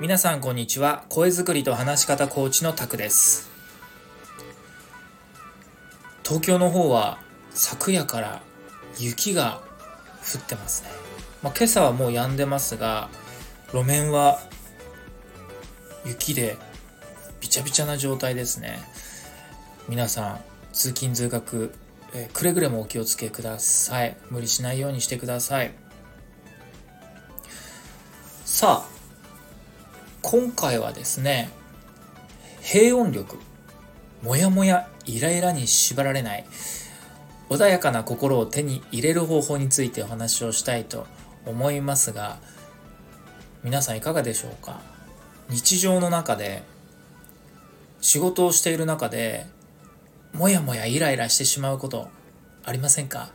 皆さんこんにちは。声作りと話し方コーチのタクです。東京の方は昨夜から雪が降ってますね、まあ、今朝はもう止んでますが路面は雪でびちゃびちゃな状態ですね。皆さん通勤通学、えー、くれぐれもお気をつけください。無理しないようにしてください。さあ今回はですね平穏力もやもやイライラに縛られない穏やかな心を手に入れる方法についてお話をしたいと思いますが皆さんいかがでしょうか？日常の中で仕事をしている中でもやもやイライラしてしまうことありませんか？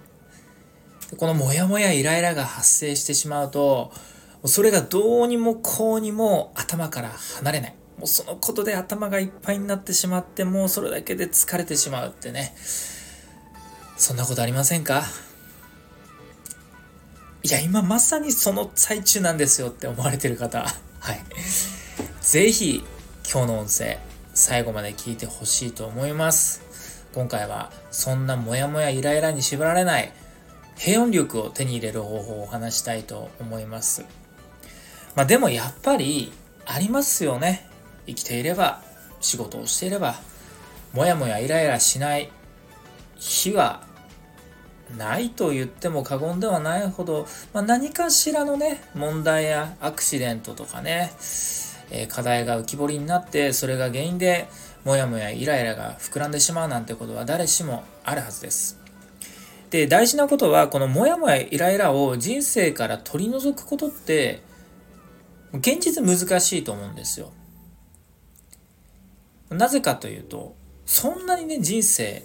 このモヤモヤイライラが発生してしまうとそれがどうにもこうにも頭から離れない。もうそのことで頭がいっぱいになってしまって、もうそれだけで疲れてしまうってね。そんなことありませんか？いや、今まさにその最中なんですよって思われてる方。はい。ぜひ、今日の音声、最後まで聞いてほしいと思います。今回は、そんなモヤモヤイライラに縛られない、平穏力を手に入れる方法をお話したいと思います。まあでもやっぱりありますよね。生きていれば、仕事をしていれば、もやもやイライラしない日はないと言っても過言ではないほど、まあ、何かしらのね、問題やアクシデントとかね、えー、課題が浮き彫りになって、それが原因で、もやもやイライラが膨らんでしまうなんてことは誰しもあるはずです。で、大事なことは、このもやもやイライラを人生から取り除くことって、現実難しいと思うんですよ。なぜかというと、そんなにね、人生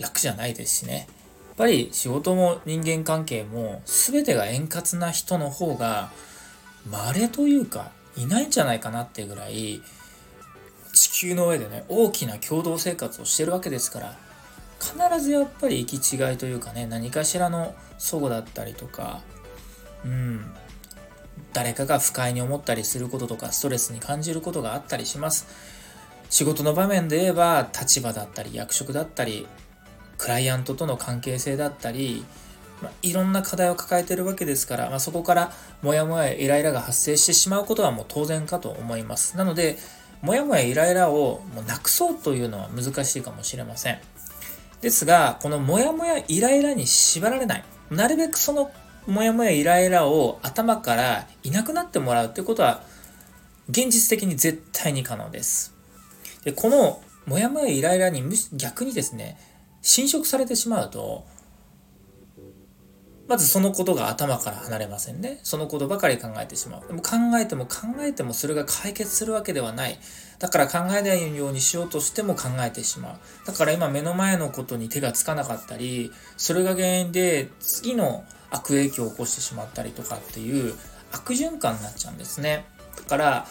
楽じゃないですしね。やっぱり仕事も人間関係も全てが円滑な人の方が稀というかいないんじゃないかなっていうぐらい球の上でね大きな共同生活をしてるわけですから必ずやっぱり行き違いというかね何かしらの齟齬だったりとかうん誰かが不快に思ったりすることとかストレスに感じることがあったりします。仕事の場面で言えば立場だったり役職だったりクライアントとの関係性だったり、まあ、いろんな課題を抱えてるわけですから、まあ、そこからモヤモヤイライラが発生してしまうことはもう当然かと思います。なのでモヤモヤイライラをもうなくそうというのは難しいかもしれませんですがこのモヤモヤイライラに縛られないなるべくそのモヤモヤイライラを頭からいなくなってもらうってことは現実的に絶対に可能です。でこのモヤモヤイライラに逆にですね侵食されてしまうとまずそのことが頭から離れませんね。そのことばかり考えてしまう。でも考えても考えてもそれが解決するわけではない。だから考えないようにしようとしても考えてしまう。だから今目の前のことに手がつかなかったり、それが原因で次の悪影響を起こしてしまったりとかっていう悪循環になっちゃうんですね。だから、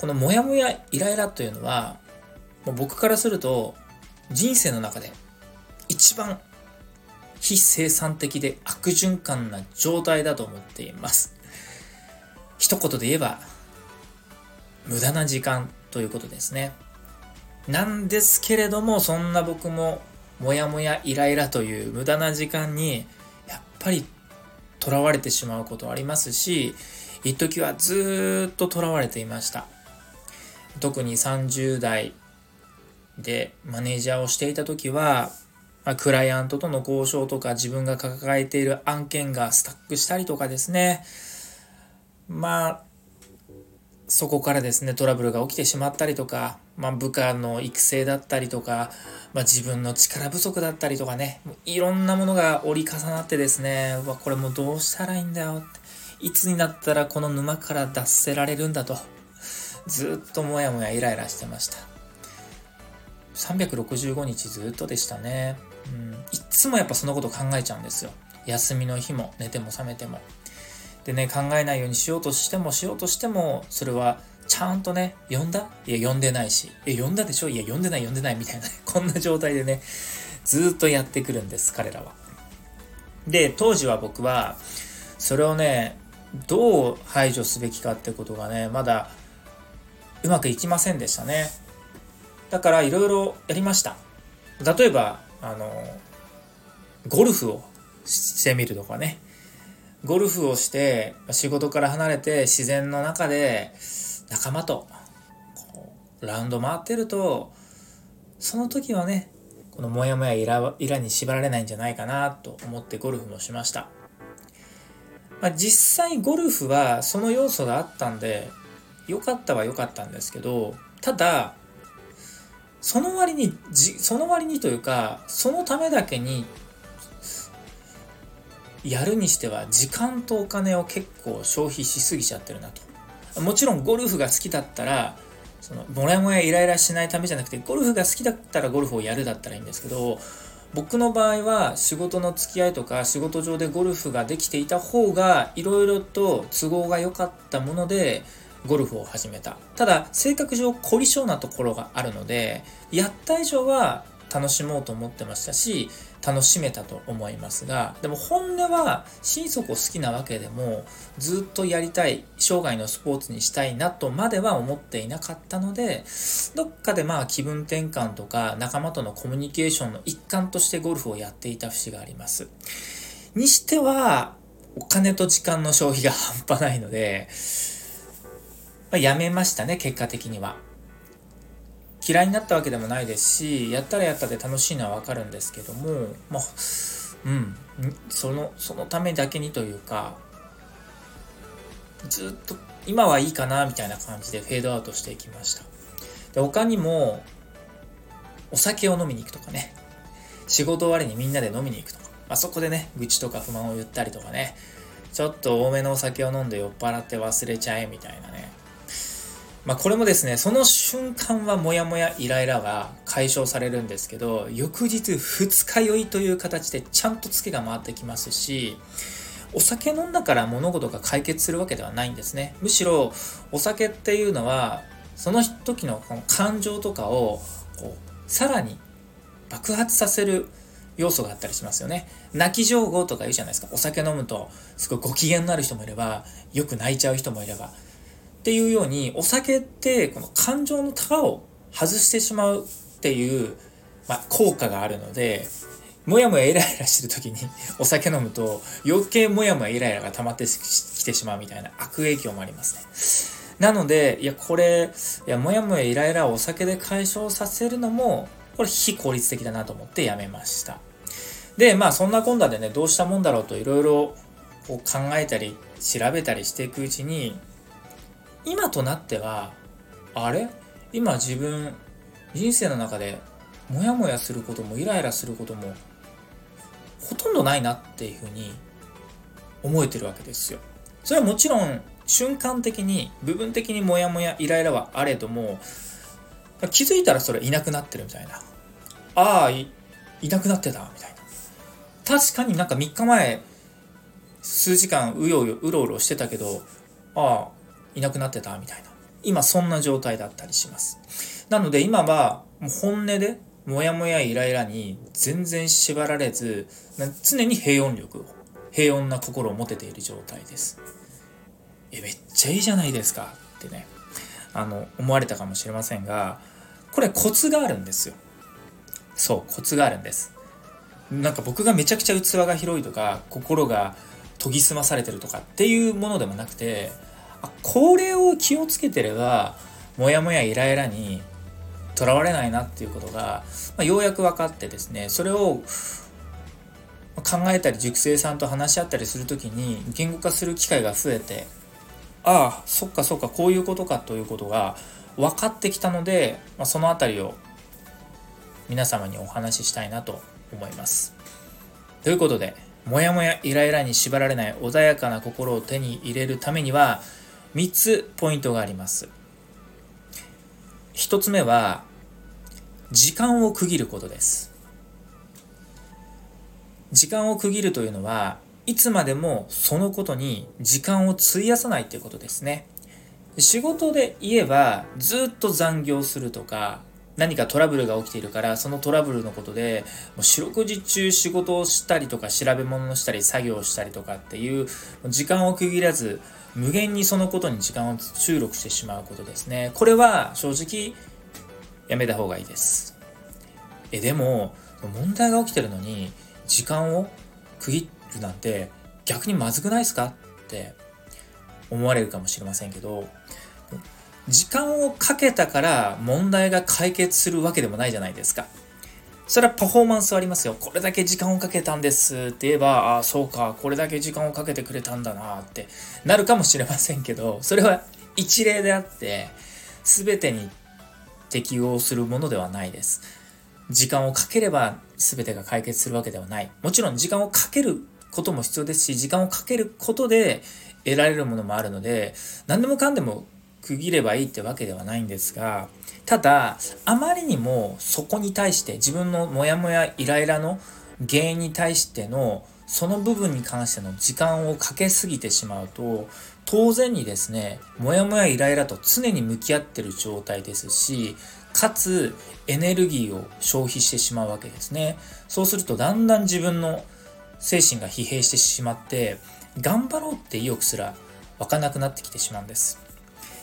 このモヤモヤイライラというのは、もう僕からすると人生の中で一番非生産的で悪循環な状態だと思っています。一言で言えば、無駄な時間ということですね。なんですけれども、そんな僕も、もやもやイライラという無駄な時間に、やっぱり囚われてしまうことありますし、一時はずっと囚われていました。特に30代でマネージャーをしていた時は、まあ、クライアントとの交渉とか自分が抱えている案件がスタックしたりとかですね。まあ、そこからですね、トラブルが起きてしまったりとか、まあ、部下の育成だったりとか、まあ、自分の力不足だったりとかね、いろんなものが折り重なってですね、わ、これもうどうしたらいいんだよって、いつになったらこの沼から脱せられるんだと、ずっともやもやイライラしてました。365日ずっとでしたね。うん、いつもやっぱそのこと考えちゃうんですよ。休みの日も寝ても覚めても。でね、考えないようにしようとしてもしようとしても、それはちゃんとね、読んだ？いや、読んでないし。え、読んだでしょ？いや、読んでない、読んでない、みたいな、こんな状態でね、ずっとやってくるんです、彼らは。で、当時は僕は、それをね、どう排除すべきかってことがね、まだうまくいきませんでしたね。だからいろいろやりました。例えば、あの、ゴルフをしてみるとかね。ゴルフをして仕事から離れて自然の中で仲間とラウンド回ってるとその時はねこのモヤモヤイライラに縛られないんじゃないかなと思ってゴルフもしました、まあ、実際ゴルフはその要素があったんで良かったは良かったんですけどただその割にじその割にというかそのためだけにやるにしては時間とお金を結構消費しすぎちゃってるなと。もちろんゴルフが好きだったらそのモヤモヤイライラしないためじゃなくてゴルフが好きだったらゴルフをやるだったらいいんですけど僕の場合は仕事の付き合いとか仕事上でゴルフができていた方がいろいろと都合が良かったものでゴルフを始めた。ただ性格上凝り性なところがあるのでやった以上は楽しもうと思ってましたし楽しめたと思いますがでも本音は心底好きなわけでもずっとやりたい生涯のスポーツにしたいなとまでは思っていなかったのでどっかでまあ気分転換とか仲間とのコミュニケーションの一環としてゴルフをやっていた節があります。にしてはお金と時間の消費が半端ないので、まあ、やめましたね結果的には。嫌いになったわけでもないですしやったらやったで楽しいのはわかるんですけどもまあうん。そのそのためだけにというかずっと今はいいかなみたいな感じでフェードアウトしていきました。で他にもお酒を飲みに行くとかね。仕事終わりにみんなで飲みに行くとか、あそこでね愚痴とか不満を言ったりとかね。ちょっと多めのお酒を飲んで酔っ払って忘れちゃえみたいなね。まあ、これもですね、その瞬間はモヤモヤイライラが解消されるんですけど、翌日二日酔いという形でちゃんとツケが回ってきますし、お酒飲んだから物事が解決するわけではないんですね。むしろお酒っていうのは、その時のこの感情とかをこうさらに爆発させる要素があったりしますよね。泣き上手とか言うじゃないですか。お酒飲むとすごいご機嫌になる人もいれば、よく泣いちゃう人もいれば。っていうようにお酒ってこの感情のタガを外してしまうっていう、まあ、効果があるのでもやもやイライラしてる時に お酒飲むと余計もやもやイライラが溜まってきてしまうみたいな悪影響もありますね。なので、いや、これ、いや、もやもやイライラをお酒で解消させるのも、これ非効率的だなと思ってやめました。で、まあそんなこんなでね、どうしたもんだろうといろいろ考えたり調べたりしていくうちに、今となってはあれ？今自分人生の中でモヤモヤすることもイライラすることもほとんどないなっていうふうに思えてるわけですよ。それはもちろん瞬間的に部分的にモヤモヤイライラはあれども気づいたらそれいなくなってるみたいな。ああい、いなくなってたみたいな。確かになんか3日前数時間うようようろうろしてたけどああいなくなってたみたいな。今そんな状態だったりします。なので今はもう本音でモヤモヤイライラに全然縛られず常に平穏力を平穏な心を持てている状態です。え、めっちゃいいじゃないですかってね、あの、思われたかもしれませんが、これコツがあるんですよ。そう、コツがあるんです。なんか僕がめちゃくちゃ器が広いとか、心が研ぎ澄まされてるとかっていうものでもなくて、これを気をつけてればモヤモヤイライラにとらわれないなっていうことが、まあ、ようやく分かってですねそれを考えたり塾生さんと話し合ったりする時に言語化する機会が増えてああそっかそっかこういうことかということが分かってきたので、まあ、その辺りを皆様にお話ししたいなと思います。ということで、もやもやイライラに縛られない穏やかな心を手に入れるためには、3つポイントがあります。1つ目は、時間を区切ることです。時間を区切るというのは、いつまでもそのことに時間を費やさないということですね。仕事で言えば、ずっと残業するとか、何かトラブルが起きているからそのトラブルのことでもう四六時中仕事をしたりとか調べ物をしたり作業をしたりとかっていう時間を区切らず無限にそのことに時間を注力してしまうことですね。これは正直やめた方がいいです。えでも問題が起きてるのに時間を区切るなんて逆にまずくないですか？って思われるかもしれませんけど時間をかけたから問題が解決するわけでもないじゃないですか。それはパフォーマンスありますよ。これだけ時間をかけたんですって言えば、ああ、そうか、これだけ時間をかけてくれたんだなってなるかもしれませんけど、それは一例であって、全てに適応するものではないです。時間をかければ全てが解決するわけではない。もちろん時間をかけることも必要ですし、時間をかけることで得られるものもあるので、何でもかんでも区切ればいいってわけではないんですがただあまりにもそこに対して自分のモヤモヤイライラの原因に対してのその部分に関しての時間をかけすぎてしまうと当然にですねモヤモヤイライラと常に向き合ってる状態ですしかつエネルギーを消費してしまうわけですね。そうするとだんだん自分の精神が疲弊してしまって頑張ろうって意欲すら湧かなくなってきてしまうんです。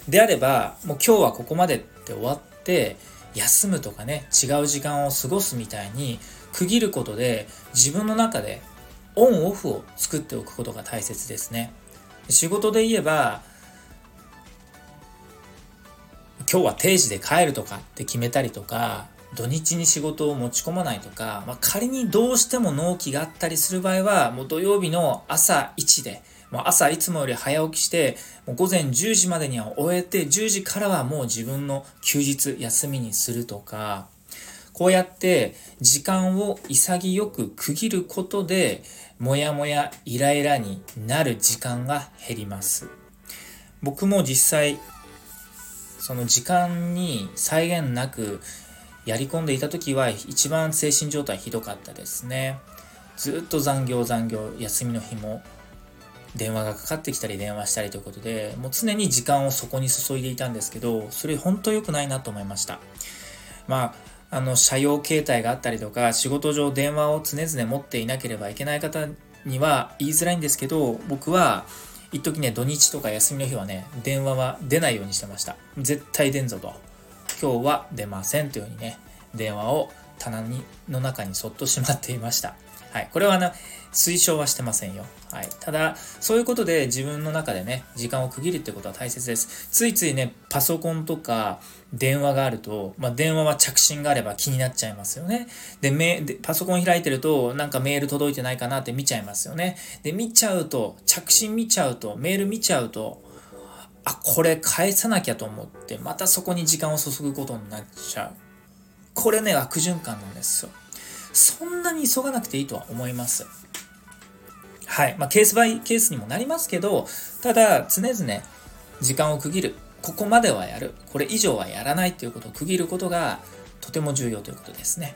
であれば、もう今日はここまでって終わって、休むとかね、違う時間を過ごすみたいに区切ることで自分の中でオンオフを作っておくことが大切ですね。仕事で言えば、今日は定時で帰るとかって決めたりとか、土日に仕事を持ち込まないとか、まあ、仮にどうしても納期があったりする場合は、もう土曜日の朝1で、もう朝いつもより早起きして、もう午前10時までには終えて、10時からはもう自分の休日、休みにするとか、こうやって時間を潔く区切ることで、もやもやイライラになる時間が減ります。僕も実際、その時間に際限なくやり込んでいた時は一番精神状態ひどかったですね。ずっと残業残業、休みの日も電話がかかってきたり電話したりということで、もう常に時間をそこに注いでいたんですけど、それ本当良くないなと思いました。まあ、あの、社用携帯があったりとか、仕事上電話を常々持っていなければいけない方には言いづらいんですけど、僕は、一時ね、土日とか休みの日はね、電話は出ないようにしてました。絶対出んぞと。今日は出ませんというふうにね、電話を棚にの中にそっとしまっていました。はい。これはな、推奨はしてませんよ。はい。ただ、そういうことで自分の中でね、時間を区切るってことは大切です。ついついね、パソコンとか電話があると、まあ、電話は着信があれば気になっちゃいますよね。で、メでパソコン開いてると、なんかメール届いてないかなって見ちゃいますよね。で、見ちゃうと、着信見ちゃうと、メール見ちゃうと、あ、これ返さなきゃと思って、またそこに時間を注ぐことになっちゃう。これね、悪循環なんですよ。そんなに急がなくていいとは思います。はい。まあ、ケースバイケースにもなりますけど、ただ、常々時間を区切る。ここまではやる。これ以上はやらないということを区切ることがとても重要ということですね。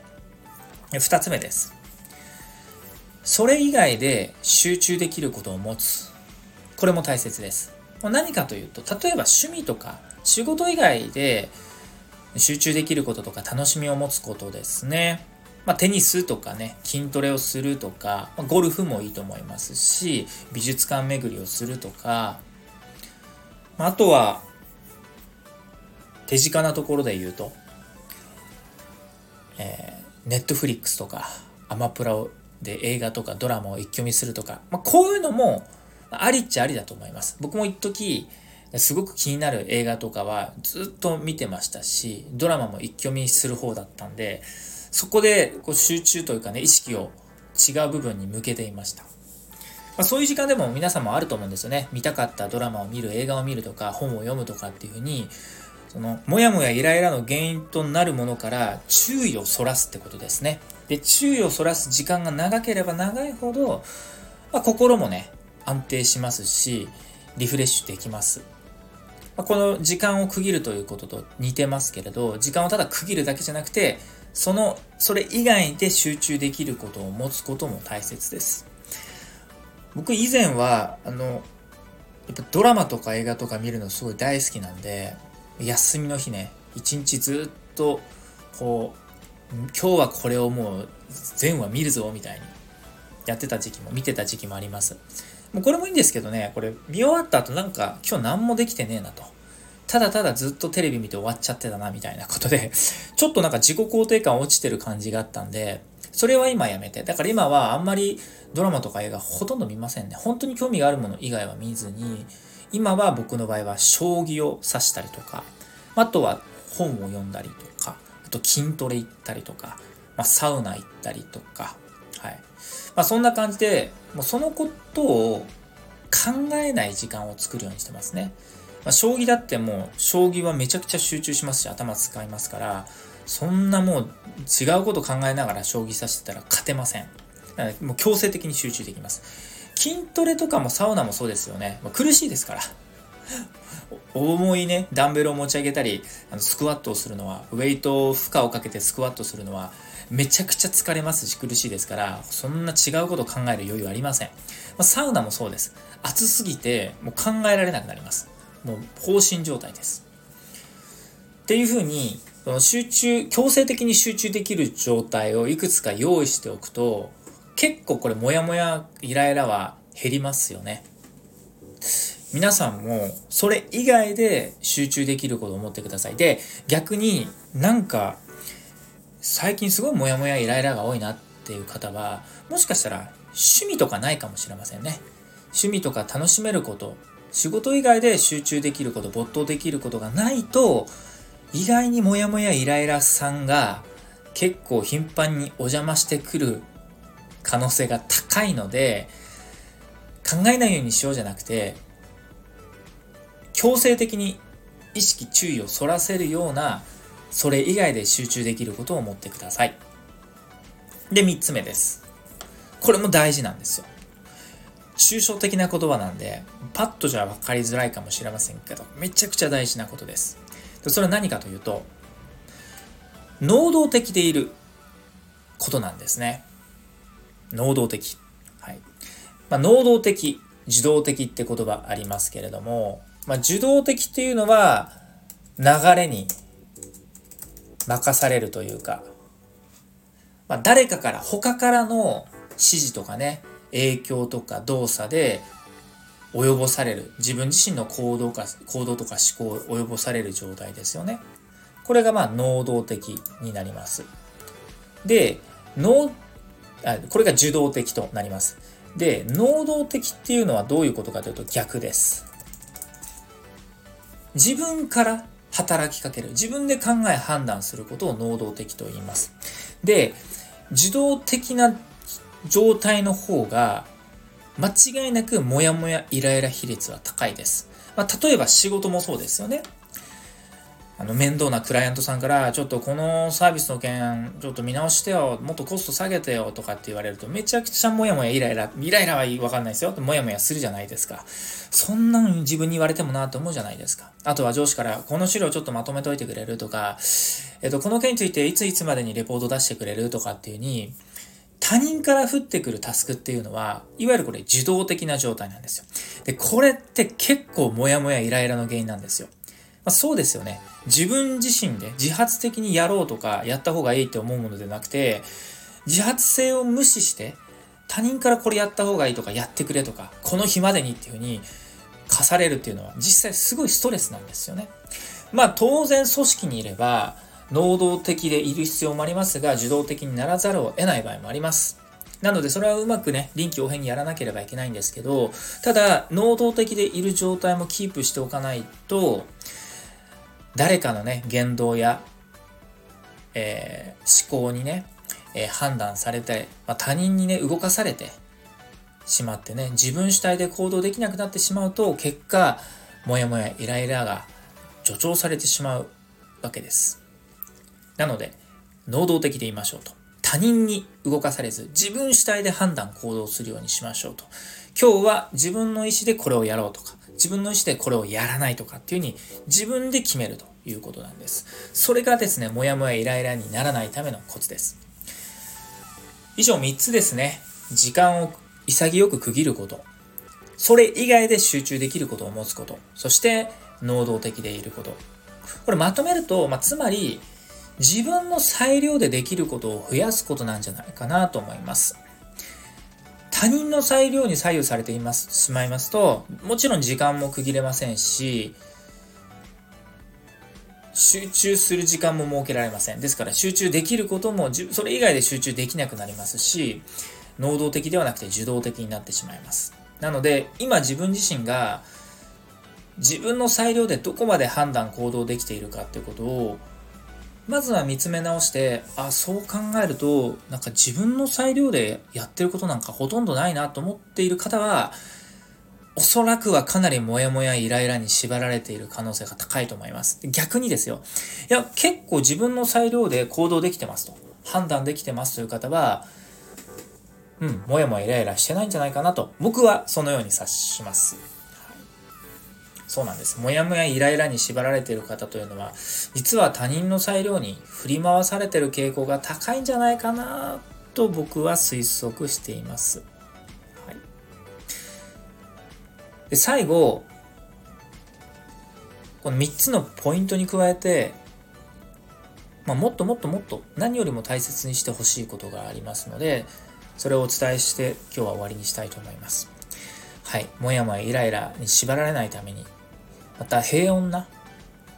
二つ目です。それ以外で集中できることを持つ。これも大切です。何かというと、例えば趣味とか仕事以外で集中できることとか楽しみを持つことですね。まあ、テニスとかね、筋トレをするとか、まあ、ゴルフもいいと思いますし、美術館巡りをするとか、まあ、あとは、手近なところで言うと、えー、ネットフリックスとか、アマプラで映画とかドラマを一挙見するとか、まあ、こういうのも、ありっちゃありだと思います。僕も一時すごく気になる映画とかはずっと見てましたし、ドラマも一挙見する方だったんで、そこでこう集中というかね、意識を違う部分に向けていました。まあ、そういう時間でも皆さんもあると思うんですよね。見たかったドラマを見る、映画を見るとか、本を読むとかっていうふうに、その、もやもやイライラの原因となるものから注意をそらすってことですね。で、注意をそらす時間が長ければ長いほど、まあ、心もね、安定しますし、リフレッシュできます。まあ、この時間を区切るということと似てますけれど、時間をただ区切るだけじゃなくて、その、それ以外で集中できることを持つことも大切です。僕以前は、あの、やっぱドラマとか映画とか見るのすごい大好きなんで、休みの日ね、一日ずっとこう、今日はこれをもう全話見るぞみたいにやってた時期も、見てた時期もあります。もうこれもいいんですけどね、これ見終わった後なんか今日何もできてねえなと。ただただずっとテレビ見て終わっちゃってたなみたいなことで、ちょっとなんか自己肯定感落ちてる感じがあったんで、それは今やめて。だから今はあんまりドラマとか映画ほとんど見ませんね。本当に興味があるもの以外は見ずに、今は僕の場合は将棋を指したりとか、あとは本を読んだりとか、あと筋トレ行ったりとか、まあ、サウナ行ったりとか、はい。まあ、そんな感じで、もうそのことを考えない時間を作るようにしてますね。まあ、将棋だってもう、将棋はめちゃくちゃ集中しますし、頭使いますから、そんなもう違うこと考えながら将棋指してたら勝てません。もう強制的に集中できます。筋トレとかもサウナもそうですよね。まあ、苦しいですから。重いね、ダンベルを持ち上げたり、あのスクワットをするのは、ウェイト負荷をかけてスクワットするのは、めちゃくちゃ疲れますし苦しいですから、そんな違うこと考える余裕ありません。まあ、サウナもそうです。暑すぎて、もう考えられなくなります。もう放心状態です。っていうふうに、集中、強制的に集中できる状態をいくつか用意しておくと、結構これモヤモヤイライラは減りますよね。皆さんもそれ以外で集中できることを思ってください。で、逆になんか最近すごいモヤモヤイライラが多いなっていう方は、もしかしたら趣味とかないかもしれませんね。趣味とか楽しめること、仕事以外で集中できること、没頭できることがないと、意外にモヤモヤイライラさんが結構頻繁にお邪魔してくる可能性が高いので、考えないようにしようじゃなくて、強制的に意識注意をそらせるような、それ以外で集中できることを思ってください。で、三つ目です。これも大事なんですよ。抽象的な言葉なんで、パッとじゃ分かりづらいかもしれませんけど、めちゃくちゃ大事なことです。それは何かというと、能動的でいることなんですね。能動的。はい。まあ、能動的、受動的って言葉ありますけれども、まあ、受動的っていうのは流れに任されるというか、まあ、誰かから他からの指示とかね影響とか動作で及ぼされる自分自身の行動か行動とか思考を及ぼされる状態ですよねこれがまあ能動的になりますで能あこれが受動的となりますで能動的っていうのはどういうことかというと逆です自分から働きかける。自分で考え判断することを能動的と言います。で、受動的な状態の方が、間違いなくモヤモヤイライラ比率は高いです。まあ、例えば仕事もそうですよね。あの、面倒なクライアントさんから、ちょっとこのサービスの件、ちょっと見直してよ、もっとコスト下げてよとかって言われると、めちゃくちゃモヤモヤイライラ、イライラはわかんないですよ。モヤモヤするじゃないですか。そんなん自分に言われてもなと思うじゃないですか。あとは上司から、この資料ちょっとまとめといてくれるとか、えっと、この件についていついつまでにレポート出してくれるとかっていうに、他人から降ってくるタスクっていうのは、いわゆるこれ受動的な状態なんですよ。で、これって結構モヤモヤイライラの原因なんですよ。まあ、そうですよね。自分自身で自発的にやろうとかやった方がいいって思うものでなくて、自発性を無視して他人からこれやった方がいいとかやってくれとか、この日までにっていうふうに課されるっていうのは実際すごいストレスなんですよね。まあ当然組織にいれば能動的でいる必要もありますが、受動的にならざるを得ない場合もあります。なのでそれはうまくね、臨機応変にやらなければいけないんですけど、ただ、能動的でいる状態もキープしておかないと、誰かのね、言動や、えー、思考にね、えー、判断されて、まあ、他人にね、動かされてしまってね、自分主体で行動できなくなってしまうと、結果、もやもやイライラが助長されてしまうわけです。なので、能動的でいましょうと。他人に動かされず、自分主体で判断、行動するようにしましょうと。今日は自分の意思でこれをやろうとか、自分の意思でこれをやらないとかっていうふうに自分で決めるということなんです。それがですね、もやもやイライラにならないためのコツです。以上3つですね。時間を潔く区切ること。それ以外で集中できることを持つこと。そして、能動的でいること。これまとめると、まあ、つまり、自分の裁量でできることを増やすことなんじゃないかなと思います。他人の裁量に左右されていますしまいますと、もちろん時間も区切れませんし、集中する時間も設けられません。ですから集中できることも、それ以外で集中できなくなりますし、能動的ではなくて受動的になってしまいます。なので、今自分自身が自分の裁量でどこまで判断行動できているかっていうことをまずは見つめ直してあそう考えるとなんか自分の裁量でやってることなんかほとんどないなと思っている方はおそらくはかなりモヤモヤイライラに縛られている可能性が高いと思います。逆にですよ。いや、結構自分の裁量で行動できてますと。判断できてますという方は、うん、もやもやイライラしてないんじゃないかなと、僕はそのように察します。そうなんです。もやもやイライラに縛られている方というのは、実は他人の裁量に振り回されている傾向が高いんじゃないかなと僕は推測しています。はい、で最後、この3つのポイントに加えて、まあ、もっともっともっと何よりも大切にしてほしいことがありますので、それをお伝えして今日は終わりにしたいと思います。はい。もやもやイライラに縛られないためにまた平穏な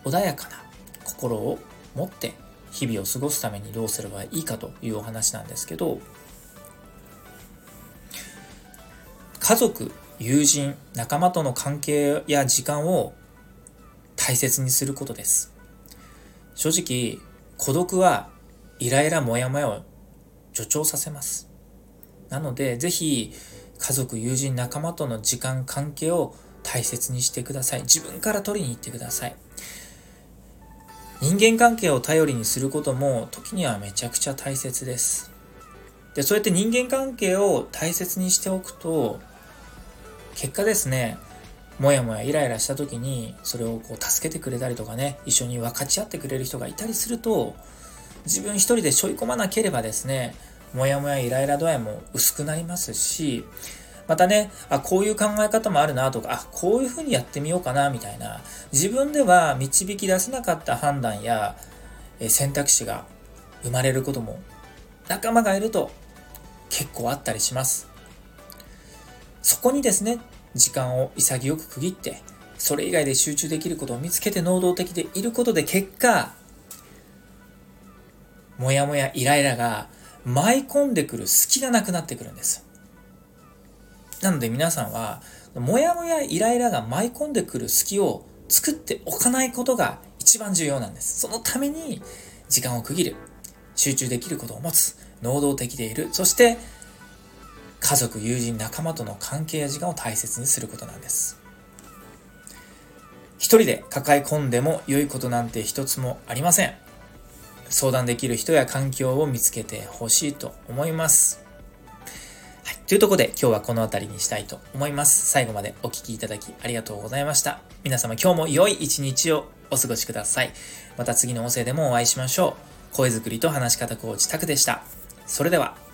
穏やかな心を持って日々を過ごすためにどうすればいいかというお話なんですけど家族友人仲間との関係や時間を大切にすることです。正直孤独はイライラモヤモヤを助長させます。なのでぜひ家族友人仲間との時間関係を大切にしてください。自分から取りに行ってください。人間関係を頼りにすることも時にはめちゃくちゃ大切です。で、そうやって人間関係を大切にしておくと、結果ですね、もやもやイライラした時にそれをこう助けてくれたりとかね、一緒に分かち合ってくれる人がいたりすると、自分一人で背負い込まなければですね、もやもやイライラ度合いも薄くなりますし、またね、あ、こういう考え方もあるなとか、あ、こういうふうにやってみようかなみたいな、自分では導き出せなかった判断や選択肢が生まれることも仲間がいると結構あったりします。そこにですね、時間を潔く区切って、それ以外で集中できることを見つけて能動的でいることで結果、もやもやイライラが舞い込んでくる隙がなくなってくるんです。なので皆さんは、もやもやイライラが舞い込んでくる隙を作っておかないことが一番重要なんです。そのために時間を区切る。集中できることを持つ。能動的でいる。そして、家族、友人、仲間との関係や時間を大切にすることなんです。一人で抱え込んでも良いことなんて一つもありません。相談できる人や環境を見つけてほしいと思います。というとこで今日はこの辺りにしたいと思います。最後までお聴きいただきありがとうございました。皆様今日も良い一日をお過ごしください。また次の音声でもお会いしましょう。声作りと話し方コーチタクでした。それでは。